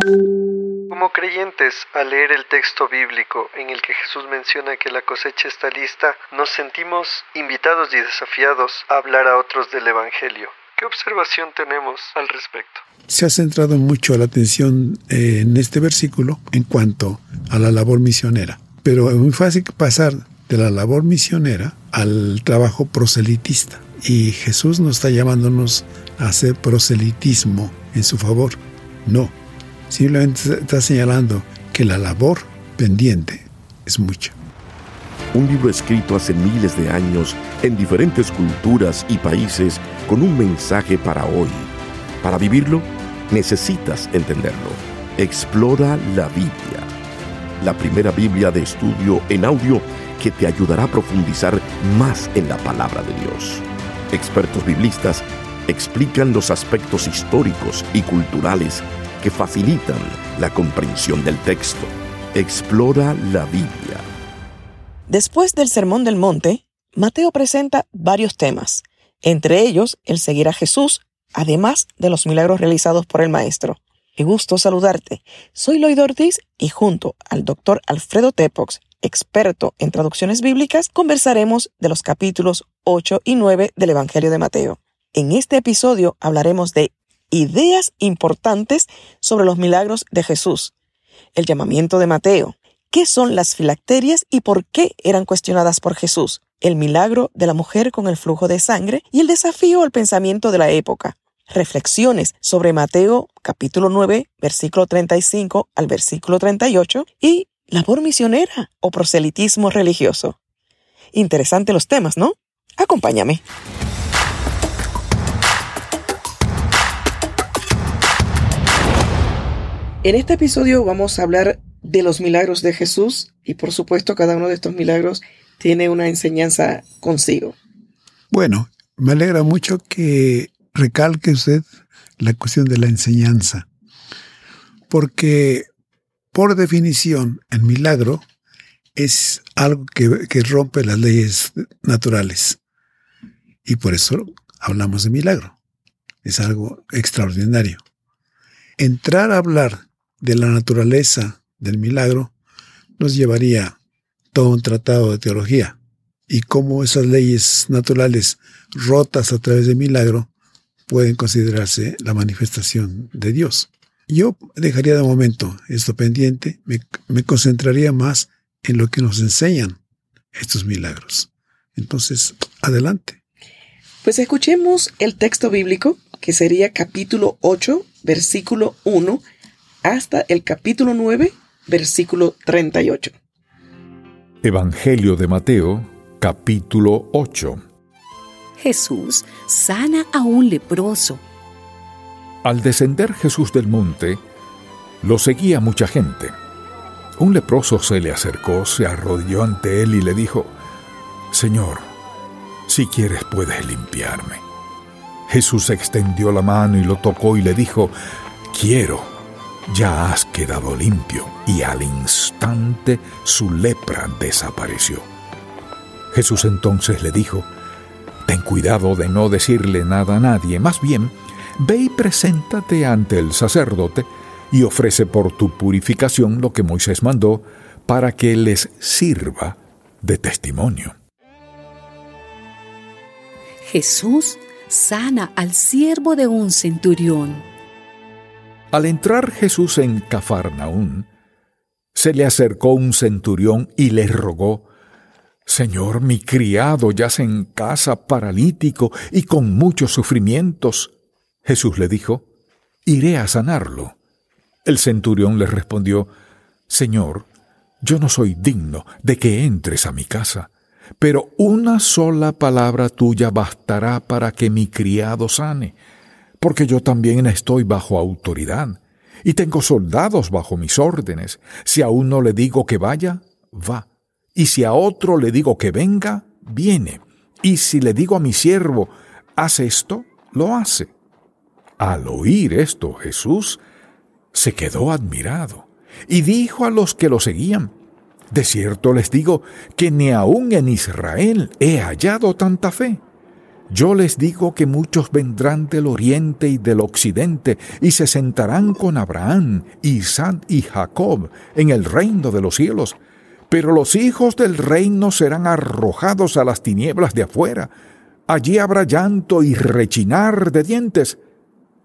Como creyentes, al leer el texto bíblico en el que Jesús menciona que la cosecha está lista, nos sentimos invitados y desafiados a hablar a otros del Evangelio. ¿Qué observación tenemos al respecto? Se ha centrado mucho la atención eh, en este versículo en cuanto a la labor misionera, pero es muy fácil pasar de la labor misionera al trabajo proselitista. Y Jesús no está llamándonos a hacer proselitismo en su favor. No, simplemente está señalando que la labor pendiente es mucha. Un libro escrito hace miles de años en diferentes culturas y países con un mensaje para hoy. Para vivirlo, necesitas entenderlo. Explora la Biblia. La primera Biblia de estudio en audio que te ayudará a profundizar más en la palabra de Dios. Expertos biblistas explican los aspectos históricos y culturales que facilitan la comprensión del texto. Explora la Biblia. Después del Sermón del Monte, Mateo presenta varios temas, entre ellos el seguir a Jesús, además de los milagros realizados por el Maestro. Qué gusto saludarte. Soy Lloyd Ortiz y junto al doctor Alfredo Tepox, experto en traducciones bíblicas, conversaremos de los capítulos 8 y 9 del Evangelio de Mateo. En este episodio hablaremos de ideas importantes sobre los milagros de Jesús, el llamamiento de Mateo, qué son las filacterias y por qué eran cuestionadas por Jesús, el milagro de la mujer con el flujo de sangre y el desafío al pensamiento de la época. Reflexiones sobre Mateo capítulo 9, versículo 35 al versículo 38 y labor misionera o proselitismo religioso. Interesante los temas, ¿no? Acompáñame. En este episodio vamos a hablar de los milagros de Jesús y por supuesto cada uno de estos milagros tiene una enseñanza consigo. Bueno, me alegra mucho que recalque usted la cuestión de la enseñanza, porque por definición, el milagro es algo que, que, rompe las leyes naturales. Y por eso hablamos de milagro. Es algo extraordinario. Entrar a hablar de la naturaleza del milagro nos llevaría todo un tratado de teología y cómo esas leyes naturales rotas a través del milagro pueden considerarse la manifestación de Dios. Yo dejaría de momento esto pendiente, me, concentraría más en lo que nos enseñan estos milagros. Entonces, adelante. Pues escuchemos el texto bíblico, que sería capítulo 8, versículo 1, hasta el capítulo 9, versículo 38. Evangelio de Mateo, capítulo 8. Jesús sana a un leproso al descender Jesús del monte, lo seguía mucha gente. Un leproso se le acercó, se arrodilló ante él y le dijo, Señor, si quieres puedes limpiarme. Jesús extendió la mano y lo tocó y le dijo, Quiero, ya has quedado limpio. Y al instante su lepra desapareció. Jesús entonces le dijo, Ten cuidado de no decirle nada a nadie, más bien, Ve y preséntate ante el sacerdote y ofrece por tu purificación lo que Moisés mandó para que les sirva de testimonio. Jesús sana al siervo de un centurión. Al entrar Jesús en Cafarnaún, se le acercó un centurión y le rogó, Señor, mi criado yace en casa paralítico y con muchos sufrimientos. Jesús le dijo, Iré a sanarlo. El centurión le respondió, Señor, yo no soy digno de que entres a mi casa, pero una sola palabra tuya bastará para que mi criado sane, porque yo también estoy bajo autoridad, y tengo soldados bajo mis órdenes. Si a uno le digo que vaya, va, y si a otro le digo que venga, viene, y si le digo a mi siervo, haz esto, lo hace. Al oír esto Jesús se quedó admirado y dijo a los que lo seguían, De cierto les digo que ni aún en Israel he hallado tanta fe. Yo les digo que muchos vendrán del oriente y del occidente y se sentarán con Abraham, Isaac y Jacob en el reino de los cielos. Pero los hijos del reino serán arrojados a las tinieblas de afuera. Allí habrá llanto y rechinar de dientes.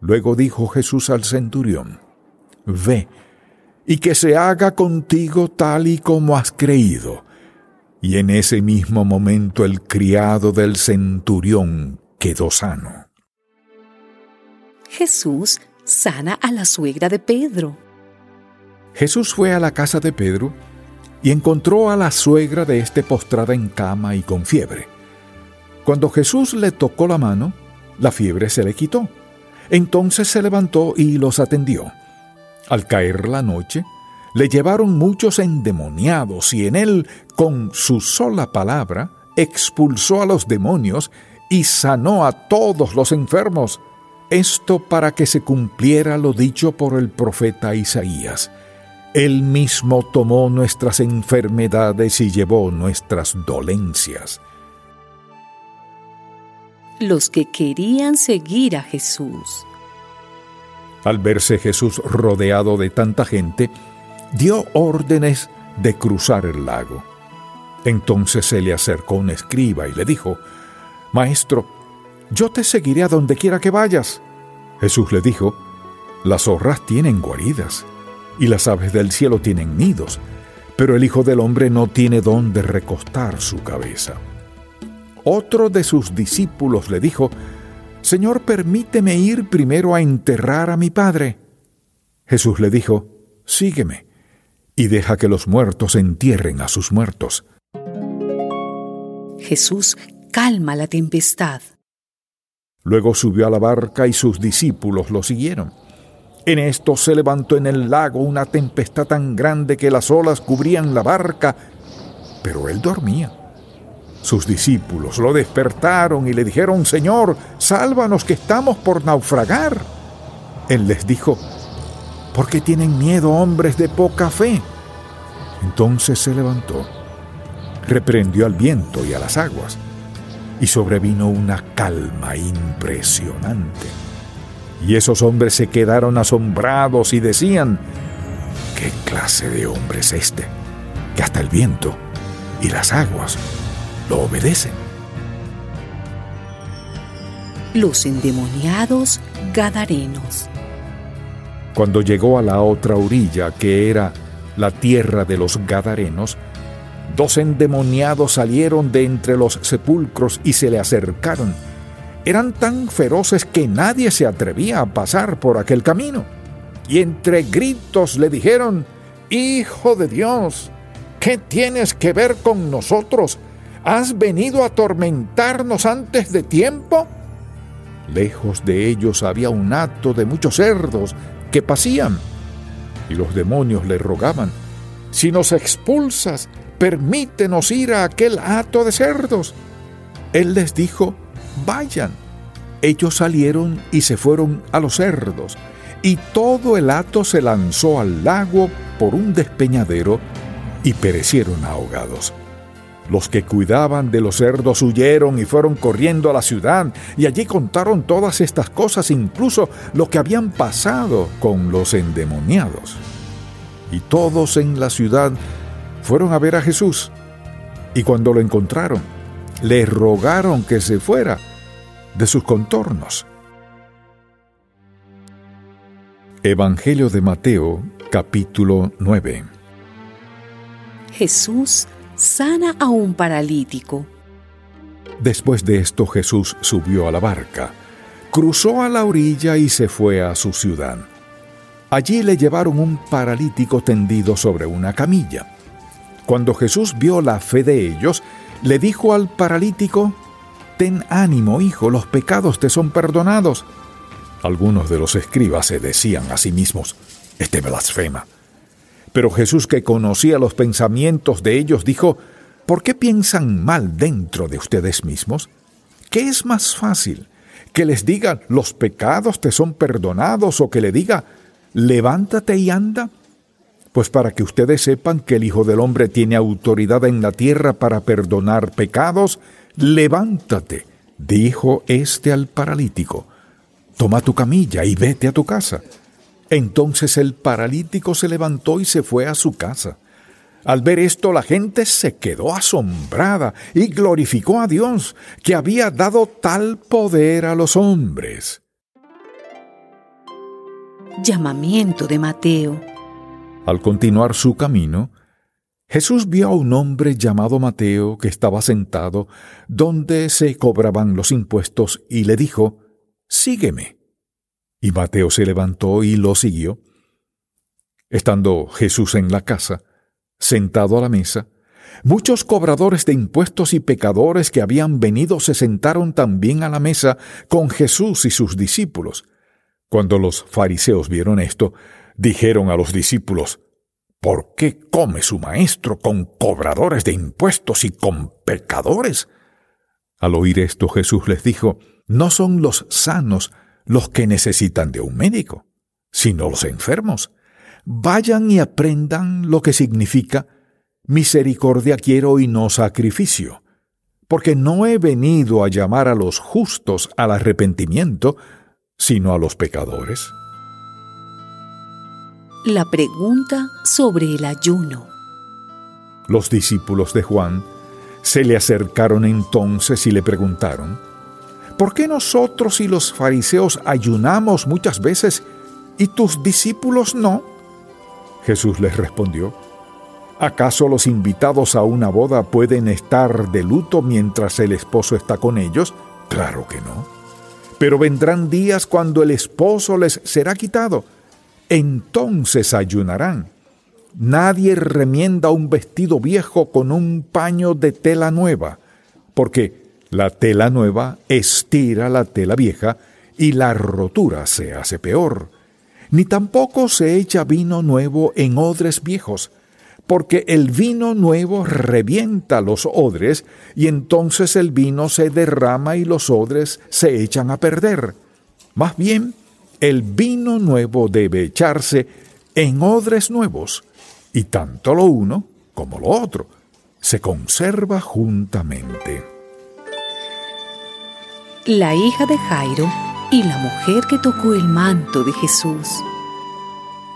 Luego dijo Jesús al centurión, Ve, y que se haga contigo tal y como has creído. Y en ese mismo momento el criado del centurión quedó sano. Jesús sana a la suegra de Pedro. Jesús fue a la casa de Pedro y encontró a la suegra de éste postrada en cama y con fiebre. Cuando Jesús le tocó la mano, la fiebre se le quitó. Entonces se levantó y los atendió. Al caer la noche, le llevaron muchos endemoniados y en él, con su sola palabra, expulsó a los demonios y sanó a todos los enfermos. Esto para que se cumpliera lo dicho por el profeta Isaías. Él mismo tomó nuestras enfermedades y llevó nuestras dolencias. Los que querían seguir a Jesús. Al verse Jesús rodeado de tanta gente, dio órdenes de cruzar el lago. Entonces se le acercó un escriba y le dijo, Maestro, yo te seguiré a donde quiera que vayas. Jesús le dijo, Las zorras tienen guaridas y las aves del cielo tienen nidos, pero el Hijo del Hombre no tiene dónde recostar su cabeza. Otro de sus discípulos le dijo, Señor, permíteme ir primero a enterrar a mi Padre. Jesús le dijo, Sígueme y deja que los muertos entierren a sus muertos. Jesús calma la tempestad. Luego subió a la barca y sus discípulos lo siguieron. En esto se levantó en el lago una tempestad tan grande que las olas cubrían la barca, pero él dormía. Sus discípulos lo despertaron y le dijeron, Señor, sálvanos que estamos por naufragar. Él les dijo, ¿Por qué tienen miedo hombres de poca fe? Entonces se levantó, reprendió al viento y a las aguas, y sobrevino una calma impresionante. Y esos hombres se quedaron asombrados y decían, ¿qué clase de hombre es este? Que hasta el viento y las aguas lo obedecen. Los endemoniados Gadarenos. Cuando llegó a la otra orilla, que era la tierra de los Gadarenos, dos endemoniados salieron de entre los sepulcros y se le acercaron. Eran tan feroces que nadie se atrevía a pasar por aquel camino. Y entre gritos le dijeron, Hijo de Dios, ¿qué tienes que ver con nosotros? ¿Has venido a atormentarnos antes de tiempo? Lejos de ellos había un hato de muchos cerdos que pasían. Y los demonios le rogaban, si nos expulsas, permítenos ir a aquel hato de cerdos. Él les dijo, vayan. Ellos salieron y se fueron a los cerdos, y todo el hato se lanzó al lago por un despeñadero y perecieron ahogados. Los que cuidaban de los cerdos huyeron y fueron corriendo a la ciudad y allí contaron todas estas cosas, incluso lo que habían pasado con los endemoniados. Y todos en la ciudad fueron a ver a Jesús y cuando lo encontraron, le rogaron que se fuera de sus contornos. Evangelio de Mateo capítulo 9 Jesús sana a un paralítico. Después de esto Jesús subió a la barca, cruzó a la orilla y se fue a su ciudad. Allí le llevaron un paralítico tendido sobre una camilla. Cuando Jesús vio la fe de ellos, le dijo al paralítico, Ten ánimo, hijo, los pecados te son perdonados. Algunos de los escribas se decían a sí mismos, Este blasfema. Pero Jesús, que conocía los pensamientos de ellos, dijo, ¿por qué piensan mal dentro de ustedes mismos? ¿Qué es más fácil? ¿Que les diga, los pecados te son perdonados o que le diga, levántate y anda? Pues para que ustedes sepan que el Hijo del Hombre tiene autoridad en la tierra para perdonar pecados, levántate, dijo éste al paralítico, toma tu camilla y vete a tu casa. Entonces el paralítico se levantó y se fue a su casa. Al ver esto la gente se quedó asombrada y glorificó a Dios, que había dado tal poder a los hombres. Llamamiento de Mateo. Al continuar su camino, Jesús vio a un hombre llamado Mateo que estaba sentado donde se cobraban los impuestos y le dijo, Sígueme. Y Mateo se levantó y lo siguió. Estando Jesús en la casa, sentado a la mesa, muchos cobradores de impuestos y pecadores que habían venido se sentaron también a la mesa con Jesús y sus discípulos. Cuando los fariseos vieron esto, dijeron a los discípulos, ¿Por qué come su maestro con cobradores de impuestos y con pecadores? Al oír esto Jesús les dijo, No son los sanos los que necesitan de un médico, sino los enfermos. Vayan y aprendan lo que significa misericordia quiero y no sacrificio, porque no he venido a llamar a los justos al arrepentimiento, sino a los pecadores. La pregunta sobre el ayuno. Los discípulos de Juan se le acercaron entonces y le preguntaron, ¿por qué nosotros y los fariseos ayunamos muchas veces y tus discípulos no? Jesús les respondió, ¿acaso los invitados a una boda pueden estar de luto mientras el esposo está con ellos? Claro que no. Pero vendrán días cuando el esposo les será quitado. Entonces ayunarán. Nadie remienda un vestido viejo con un paño de tela nueva, porque la tela nueva estira la tela vieja y la rotura se hace peor. Ni tampoco se echa vino nuevo en odres viejos, porque el vino nuevo revienta los odres y entonces el vino se derrama y los odres se echan a perder. Más bien, el vino nuevo debe echarse en odres nuevos, y tanto lo uno como lo otro se conserva juntamente. La hija de Jairo y la mujer que tocó el manto de Jesús.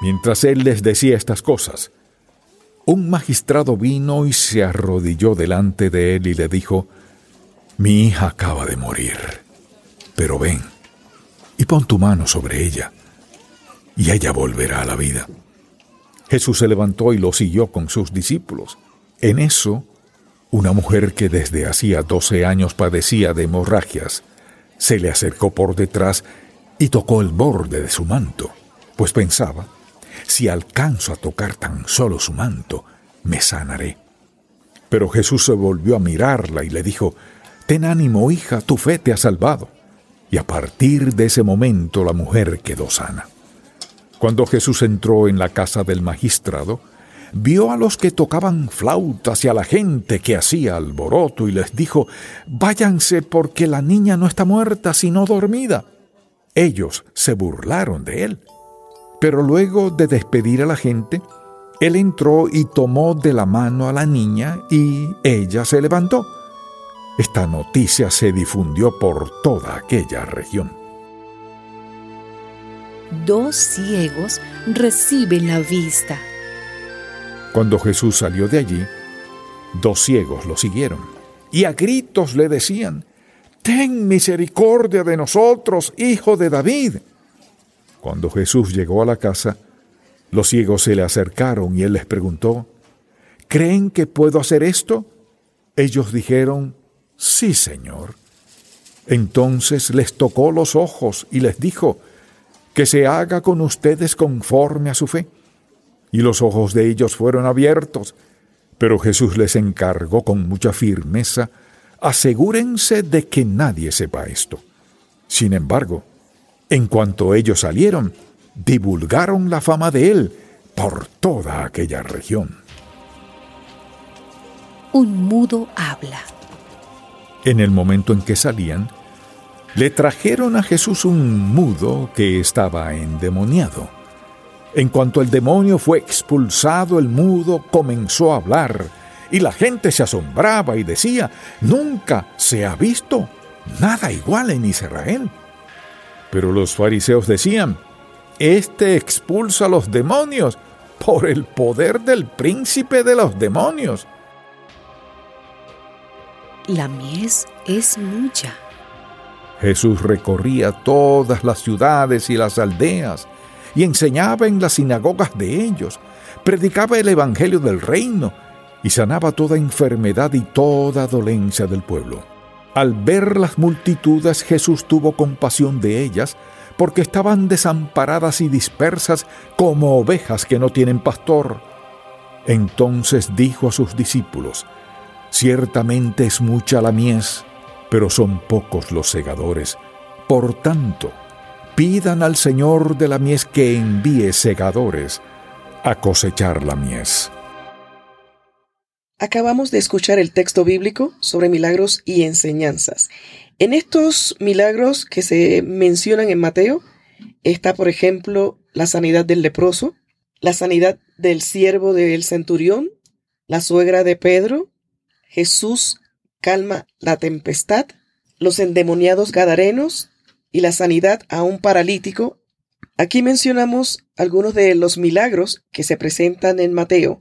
Mientras él les decía estas cosas, un magistrado vino y se arrodilló delante de él y le dijo, Mi hija acaba de morir, pero ven y pon tu mano sobre ella, y ella volverá a la vida. Jesús se levantó y lo siguió con sus discípulos. En eso, una mujer que desde hacía doce años padecía de hemorragias, se le acercó por detrás y tocó el borde de su manto, pues pensaba, si alcanzo a tocar tan solo su manto, me sanaré. Pero Jesús se volvió a mirarla y le dijo, Ten ánimo, hija, tu fe te ha salvado y a partir de ese momento la mujer quedó sana. Cuando Jesús entró en la casa del magistrado, vio a los que tocaban flautas y a la gente que hacía alboroto y les dijo, Váyanse porque la niña no está muerta sino dormida. Ellos se burlaron de él. Pero luego de despedir a la gente, él entró y tomó de la mano a la niña y ella se levantó. Esta noticia se difundió por toda aquella región. Dos ciegos reciben la vista. Cuando Jesús salió de allí, dos ciegos lo siguieron y a gritos le decían, Ten misericordia de nosotros, hijo de David. Cuando Jesús llegó a la casa, los ciegos se le acercaron y él les preguntó, ¿Creen que puedo hacer esto? Ellos dijeron, Sí, Señor. Entonces les tocó los ojos y les dijo, que se haga con ustedes conforme a su fe. Y los ojos de ellos fueron abiertos, pero Jesús les encargó con mucha firmeza, asegúrense de que nadie sepa esto. Sin embargo, en cuanto ellos salieron, divulgaron la fama de él por toda aquella región. Un mudo habla. En el momento en que salían, le trajeron a Jesús un mudo que estaba endemoniado. En cuanto el demonio fue expulsado, el mudo comenzó a hablar, y la gente se asombraba y decía, nunca se ha visto nada igual en Israel. Pero los fariseos decían, Este expulsa a los demonios por el poder del príncipe de los demonios. La mies es mucha. Jesús recorría todas las ciudades y las aldeas y enseñaba en las sinagogas de ellos, predicaba el Evangelio del reino y sanaba toda enfermedad y toda dolencia del pueblo. Al ver las multitudes Jesús tuvo compasión de ellas, porque estaban desamparadas y dispersas como ovejas que no tienen pastor. Entonces dijo a sus discípulos, Ciertamente es mucha la mies, pero son pocos los segadores. Por tanto, pidan al Señor de la mies que envíe segadores a cosechar la mies. Acabamos de escuchar el texto bíblico sobre milagros y enseñanzas. En estos milagros que se mencionan en Mateo está, por ejemplo, la sanidad del leproso, la sanidad del siervo del centurión, la suegra de Pedro, Jesús calma la tempestad, los endemoniados gadarenos y la sanidad a un paralítico. Aquí mencionamos algunos de los milagros que se presentan en Mateo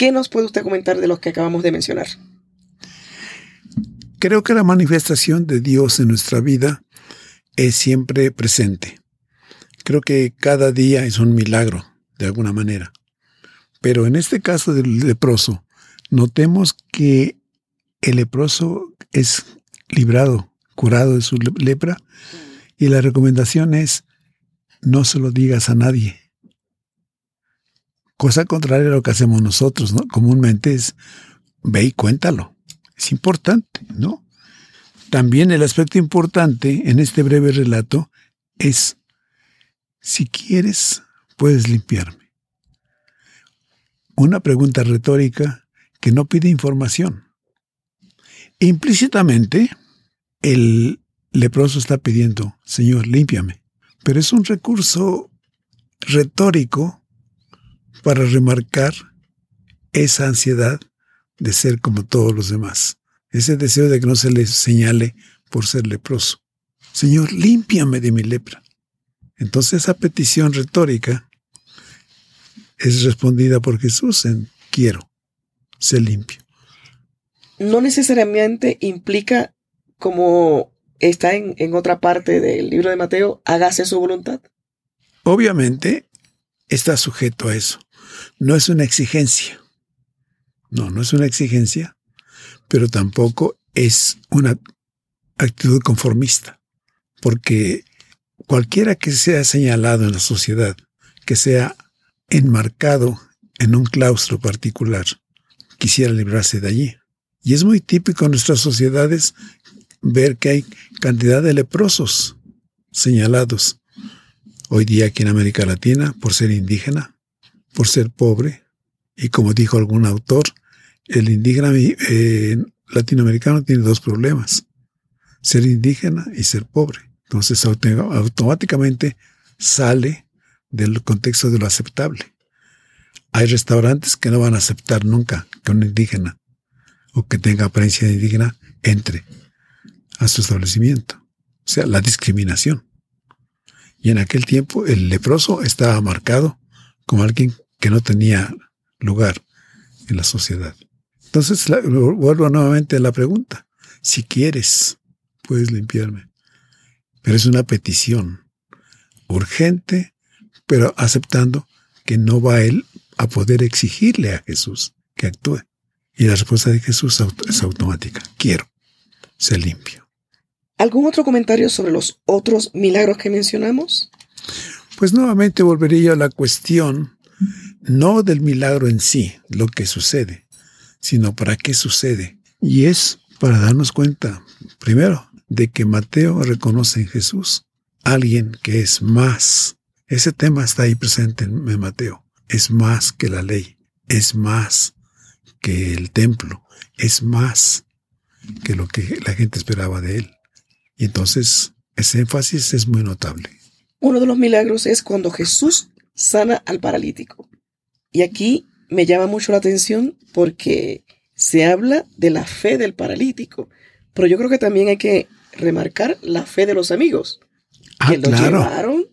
¿Qué nos puede usted comentar de los que acabamos de mencionar? Creo que la manifestación de Dios en nuestra vida es siempre presente. Creo que cada día es un milagro, de alguna manera. Pero en este caso del leproso, notemos que el leproso es librado, curado de su lepra, y la recomendación es no se lo digas a nadie. Cosa contraria a lo que hacemos nosotros, ¿no? Comúnmente es ve y cuéntalo. Es importante, ¿no? También el aspecto importante en este breve relato es, si quieres, puedes limpiarme. Una pregunta retórica que no pide información. Implícitamente, el leproso está pidiendo, Señor, límpiame. Pero es un recurso retórico para remarcar esa ansiedad de ser como todos los demás, ese deseo de que no se le señale por ser leproso. Señor, límpiame de mi lepra. Entonces esa petición retórica es respondida por Jesús en quiero, ser limpio. No necesariamente implica, como está en, en otra parte del libro de Mateo, hágase su voluntad. Obviamente está sujeto a eso no es una exigencia. No, no es una exigencia, pero tampoco es una actitud conformista, porque cualquiera que sea señalado en la sociedad, que sea enmarcado en un claustro particular, quisiera librarse de allí. Y es muy típico en nuestras sociedades ver que hay cantidad de leprosos señalados hoy día aquí en América Latina por ser indígena, por ser pobre. Y como dijo algún autor, el indígena eh, latinoamericano tiene dos problemas, ser indígena y ser pobre. Entonces automáticamente sale del contexto de lo aceptable. Hay restaurantes que no van a aceptar nunca que un indígena o que tenga apariencia indígena entre a su establecimiento. O sea, la discriminación. Y en aquel tiempo el leproso estaba marcado como alguien que no tenía lugar en la sociedad. Entonces, vuelvo nuevamente a la pregunta. Si quieres, puedes limpiarme. Pero es una petición urgente, pero aceptando que no va él a poder exigirle a Jesús que actúe. Y la respuesta de Jesús es automática. Quiero ser limpio. ¿Algún otro comentario sobre los otros milagros que mencionamos? Pues nuevamente volvería a la cuestión no del milagro en sí, lo que sucede, sino para qué sucede. Y es para darnos cuenta, primero, de que Mateo reconoce en Jesús alguien que es más. Ese tema está ahí presente en Mateo. Es más que la ley, es más que el templo, es más que lo que la gente esperaba de él. Y entonces ese énfasis es muy notable. Uno de los milagros es cuando Jesús sana al paralítico. Y aquí me llama mucho la atención porque se habla de la fe del paralítico, pero yo creo que también hay que remarcar la fe de los amigos. Ah, que lo claro. llevaron,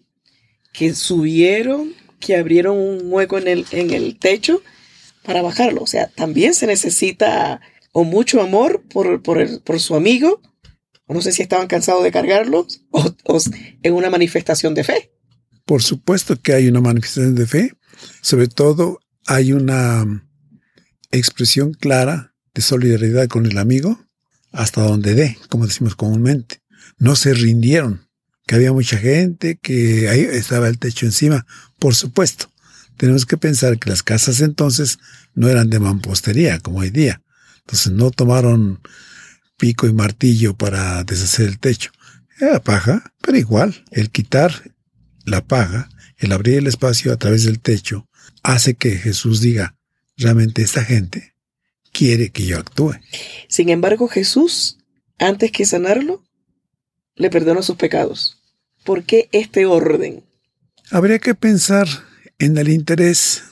que subieron, que abrieron un hueco en el, en el techo para bajarlo. O sea, también se necesita o mucho amor por, por, el- por su amigo, o no sé si estaban cansados de cargarlos, o, o en una manifestación de fe. Por supuesto que hay una manifestación de fe. Sobre todo hay una expresión clara de solidaridad con el amigo hasta donde dé, como decimos comúnmente. No se rindieron, que había mucha gente, que ahí estaba el techo encima. Por supuesto, tenemos que pensar que las casas entonces no eran de mampostería como hoy día. Entonces no tomaron pico y martillo para deshacer el techo. Era paja, pero igual, el quitar la paga, el abrir el espacio a través del techo, hace que Jesús diga, realmente esta gente quiere que yo actúe. Sin embargo, Jesús, antes que sanarlo, le perdonó sus pecados. ¿Por qué este orden? Habría que pensar en el interés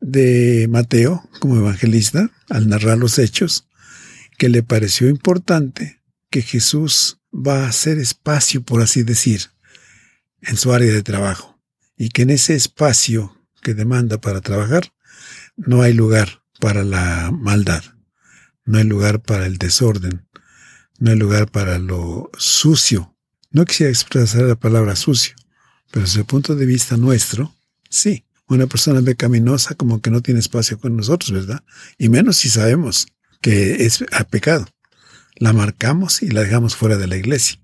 de Mateo como evangelista al narrar los hechos, que le pareció importante que Jesús va a hacer espacio, por así decir, en su área de trabajo, y que en ese espacio que demanda para trabajar no hay lugar para la maldad, no hay lugar para el desorden, no hay lugar para lo sucio. No quisiera expresar la palabra sucio, pero desde el punto de vista nuestro, sí, una persona pecaminosa como que no tiene espacio con nosotros, ¿verdad? Y menos si sabemos que es a pecado. La marcamos y la dejamos fuera de la iglesia.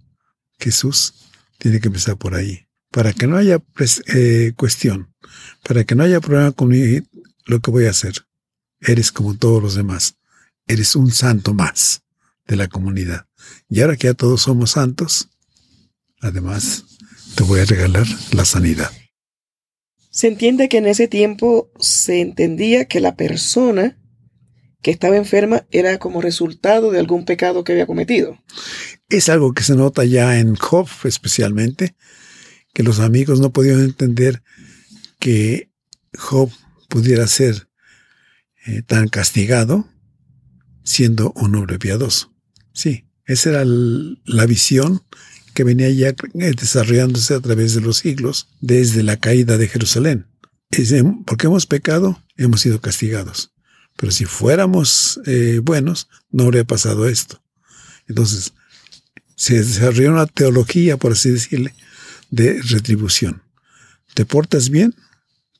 Jesús tiene que empezar por ahí. Para que no haya pres- eh, cuestión, para que no haya problema conmigo, lo que voy a hacer, eres como todos los demás. Eres un santo más de la comunidad. Y ahora que ya todos somos santos, además te voy a regalar la sanidad. Se entiende que en ese tiempo se entendía que la persona que estaba enferma era como resultado de algún pecado que había cometido. Es algo que se nota ya en Job especialmente, que los amigos no podían entender que Job pudiera ser eh, tan castigado siendo un hombre piadoso. Sí, esa era la visión que venía ya desarrollándose a través de los siglos desde la caída de Jerusalén. Em, porque hemos pecado, hemos sido castigados. Pero si fuéramos eh, buenos, no habría pasado esto. Entonces, se desarrolló una teología, por así decirle, de retribución. Te portas bien,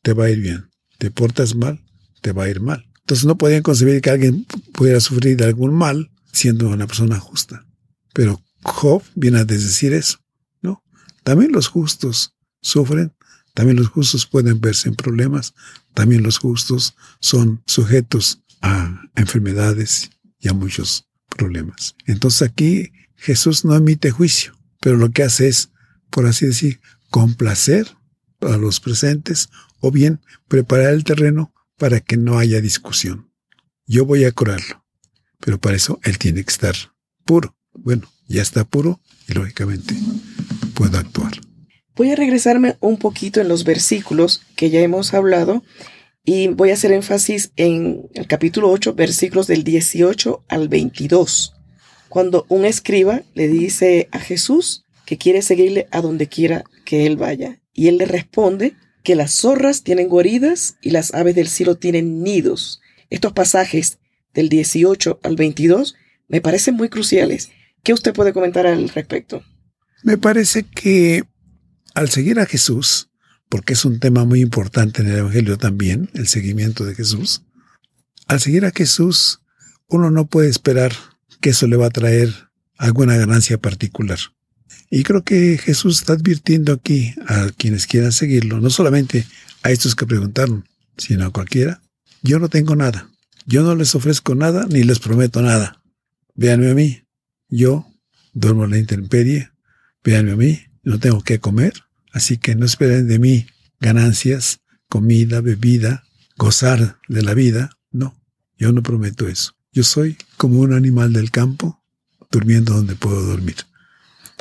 te va a ir bien. Te portas mal, te va a ir mal. Entonces no podían concebir que alguien pudiera sufrir algún mal siendo una persona justa. Pero Job viene a desdecir eso, ¿no? También los justos sufren, también los justos pueden verse en problemas, también los justos son sujetos a enfermedades y a muchos problemas. Entonces aquí Jesús no emite juicio, pero lo que hace es, por así decir, complacer a los presentes o bien preparar el terreno para que no haya discusión. Yo voy a curarlo, pero para eso él tiene que estar puro. Bueno, ya está puro y lógicamente puedo actuar. Voy a regresarme un poquito en los versículos que ya hemos hablado y voy a hacer énfasis en el capítulo 8, versículos del 18 al 22, cuando un escriba le dice a Jesús que quiere seguirle a donde quiera que él vaya. Y él le responde que las zorras tienen guaridas y las aves del cielo tienen nidos. Estos pasajes del 18 al 22 me parecen muy cruciales. ¿Qué usted puede comentar al respecto? Me parece que al seguir a Jesús, porque es un tema muy importante en el Evangelio también, el seguimiento de Jesús, al seguir a Jesús, uno no puede esperar que eso le va a traer alguna ganancia particular. Y creo que Jesús está advirtiendo aquí a quienes quieran seguirlo, no solamente a estos que preguntaron, sino a cualquiera, yo no tengo nada, yo no les ofrezco nada ni les prometo nada. Véanme a mí, yo duermo en la intemperie, véanme a mí, no tengo que comer, así que no esperen de mí ganancias, comida, bebida, gozar de la vida, no, yo no prometo eso. Yo soy como un animal del campo, durmiendo donde puedo dormir.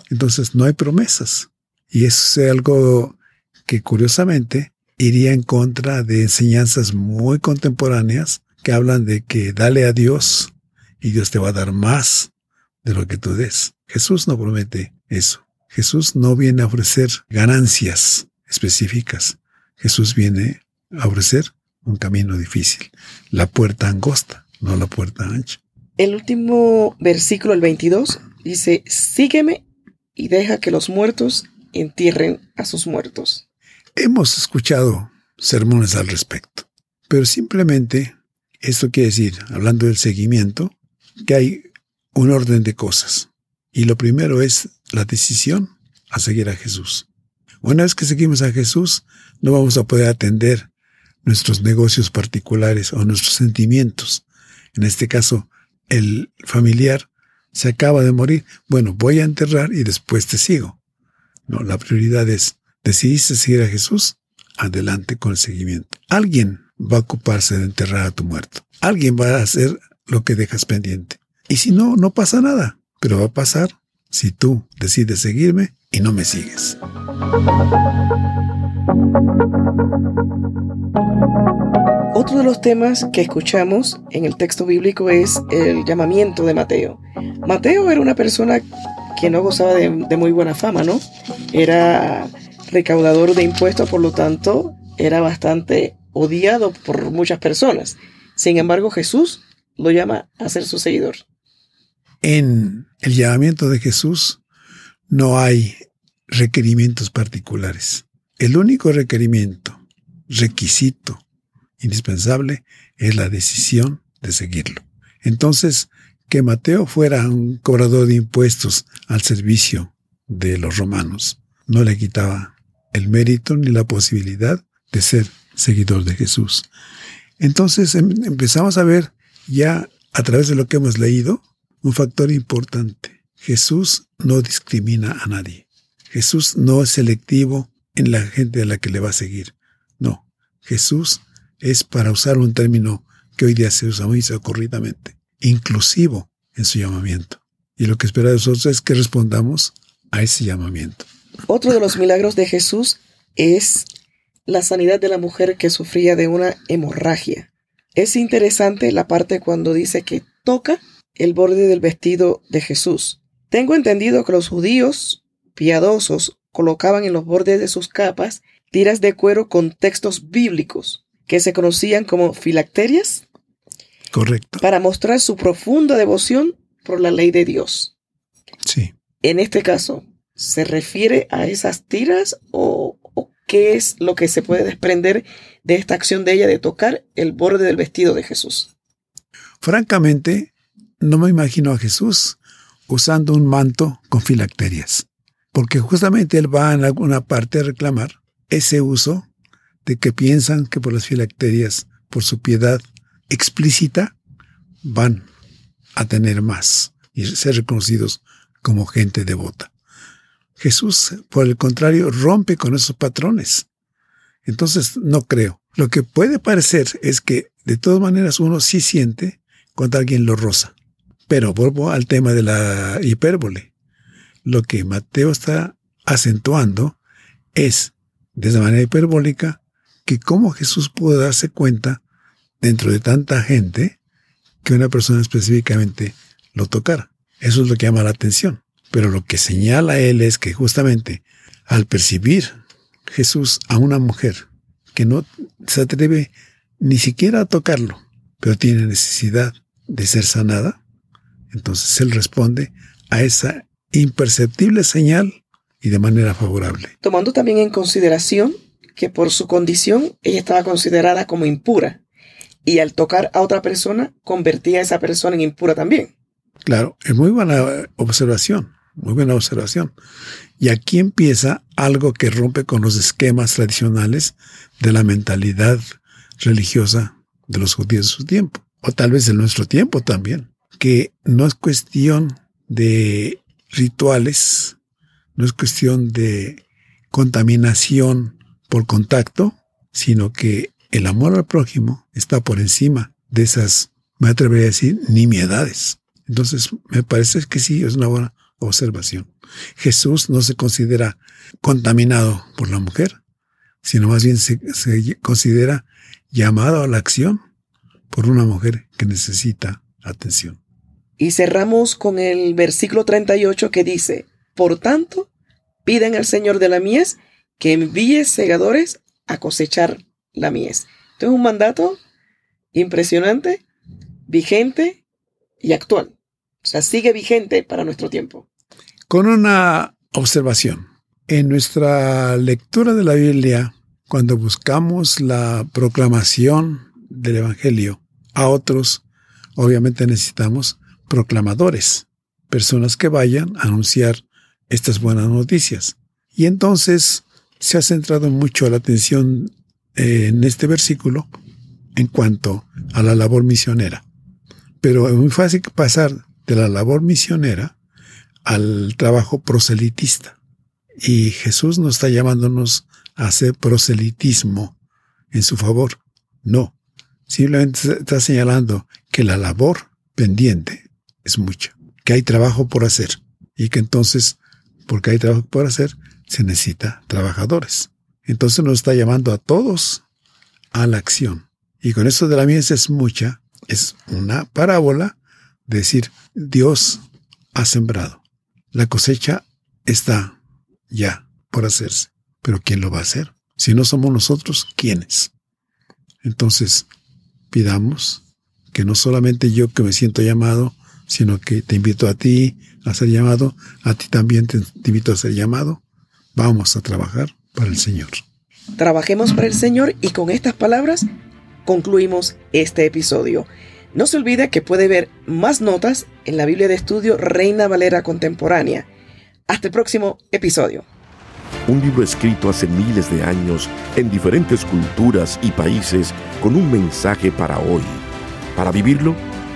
Entonces no hay promesas. Y eso es algo que curiosamente iría en contra de enseñanzas muy contemporáneas que hablan de que dale a Dios y Dios te va a dar más de lo que tú des. Jesús no promete eso. Jesús no viene a ofrecer ganancias específicas. Jesús viene a ofrecer un camino difícil, la puerta angosta, no la puerta ancha. El último versículo, el 22, dice, sígueme y deja que los muertos entierren a sus muertos. Hemos escuchado sermones al respecto, pero simplemente esto quiere decir, hablando del seguimiento, que hay un orden de cosas. Y lo primero es la decisión a seguir a Jesús. Una vez que seguimos a Jesús, no vamos a poder atender nuestros negocios particulares o nuestros sentimientos. En este caso, el familiar se acaba de morir. Bueno, voy a enterrar y después te sigo. No, la prioridad es, decidiste seguir a Jesús, adelante con el seguimiento. Alguien va a ocuparse de enterrar a tu muerto. Alguien va a hacer lo que dejas pendiente. Y si no, no pasa nada. Pero va a pasar si tú decides seguirme y no me sigues. Otro de los temas que escuchamos en el texto bíblico es el llamamiento de Mateo. Mateo era una persona que no gozaba de, muy buena fama, ¿no? Era recaudador de impuestos, por lo tanto, era bastante odiado por muchas personas. Sin embargo, Jesús lo llama a ser su seguidor. En el llamamiento de Jesús no hay requerimientos particulares. El único requerimiento, requisito indispensable es la decisión de seguirlo. Entonces, que Mateo fuera un cobrador de impuestos al servicio de los romanos no le quitaba el mérito ni la posibilidad de ser seguidor de Jesús. Entonces em, empezamos a ver ya a través de lo que hemos leído un factor importante. Jesús no discrimina a nadie. Jesús no es selectivo en la gente a la que le va a seguir. No, Jesús es, para usar un término que hoy día se usa muy socorridamente, inclusivo en su llamamiento. Y lo que espera de nosotros es que respondamos a ese llamamiento. Otro de los milagros de Jesús es la sanidad de la mujer que sufría de una hemorragia. Es interesante la parte cuando dice que toca el borde del vestido de Jesús. Tengo entendido que los judíos piadosos colocaban en los bordes de sus capas tiras de cuero con textos bíblicos que se conocían como filacterias. Correcto. Para mostrar su profunda devoción por la ley de Dios. Sí. En este caso, ¿se refiere a esas tiras o, o qué es lo que se puede desprender de esta acción de ella de tocar el borde del vestido de Jesús? Francamente, no me imagino a Jesús usando un manto con filacterias, porque justamente él va en alguna parte a reclamar ese uso de que piensan que por las filacterias, por su piedad explícita, van a tener más y ser reconocidos como gente devota. Jesús, por el contrario, rompe con esos patrones. Entonces, no creo. Lo que puede parecer es que, de todas maneras, uno sí siente cuando alguien lo roza. Pero vuelvo al tema de la hipérbole. Lo que Mateo está acentuando es, de esa manera hiperbólica, que cómo Jesús pudo darse cuenta, dentro de tanta gente, que una persona específicamente lo tocara. Eso es lo que llama la atención. Pero lo que señala él es que justamente al percibir Jesús a una mujer que no se atreve ni siquiera a tocarlo, pero tiene necesidad de ser sanada, entonces él responde a esa imperceptible señal y de manera favorable. Tomando también en consideración que por su condición ella estaba considerada como impura y al tocar a otra persona convertía a esa persona en impura también. Claro, es muy buena observación, muy buena observación. Y aquí empieza algo que rompe con los esquemas tradicionales de la mentalidad religiosa de los judíos de su tiempo, o tal vez de nuestro tiempo también que no es cuestión de rituales, no es cuestión de contaminación por contacto, sino que el amor al prójimo está por encima de esas, me atrevería a decir, nimiedades. Entonces, me parece que sí, es una buena observación. Jesús no se considera contaminado por la mujer, sino más bien se, se considera llamado a la acción por una mujer que necesita atención. Y cerramos con el versículo 38 que dice, Por tanto, piden al Señor de la mies que envíe segadores a cosechar la mies. Esto es un mandato impresionante, vigente y actual. O sea, sigue vigente para nuestro tiempo. Con una observación. En nuestra lectura de la Biblia, cuando buscamos la proclamación del Evangelio a otros, obviamente necesitamos proclamadores, personas que vayan a anunciar estas buenas noticias. Y entonces se ha centrado mucho la atención eh, en este versículo en cuanto a la labor misionera. Pero es muy fácil pasar de la labor misionera al trabajo proselitista. Y Jesús no está llamándonos a hacer proselitismo en su favor. No. Simplemente está señalando que la labor pendiente es mucha, que hay trabajo por hacer y que entonces, porque hay trabajo por hacer, se necesita trabajadores. Entonces nos está llamando a todos a la acción. Y con eso de la mies es mucha, es una parábola de decir, Dios ha sembrado. La cosecha está ya por hacerse. Pero ¿quién lo va a hacer? Si no somos nosotros, ¿quiénes? Entonces, pidamos que no solamente yo que me siento llamado, sino que te invito a ti a ser llamado, a ti también te, invito a ser llamado. Vamos a trabajar para el Señor. Trabajemos para el Señor y con estas palabras concluimos este episodio. No se olvide que puede ver más notas en la Biblia de Estudio Reina Valera Contemporánea. Hasta el próximo episodio. Un libro escrito hace miles de años en diferentes culturas y países con un mensaje para hoy. Para vivirlo,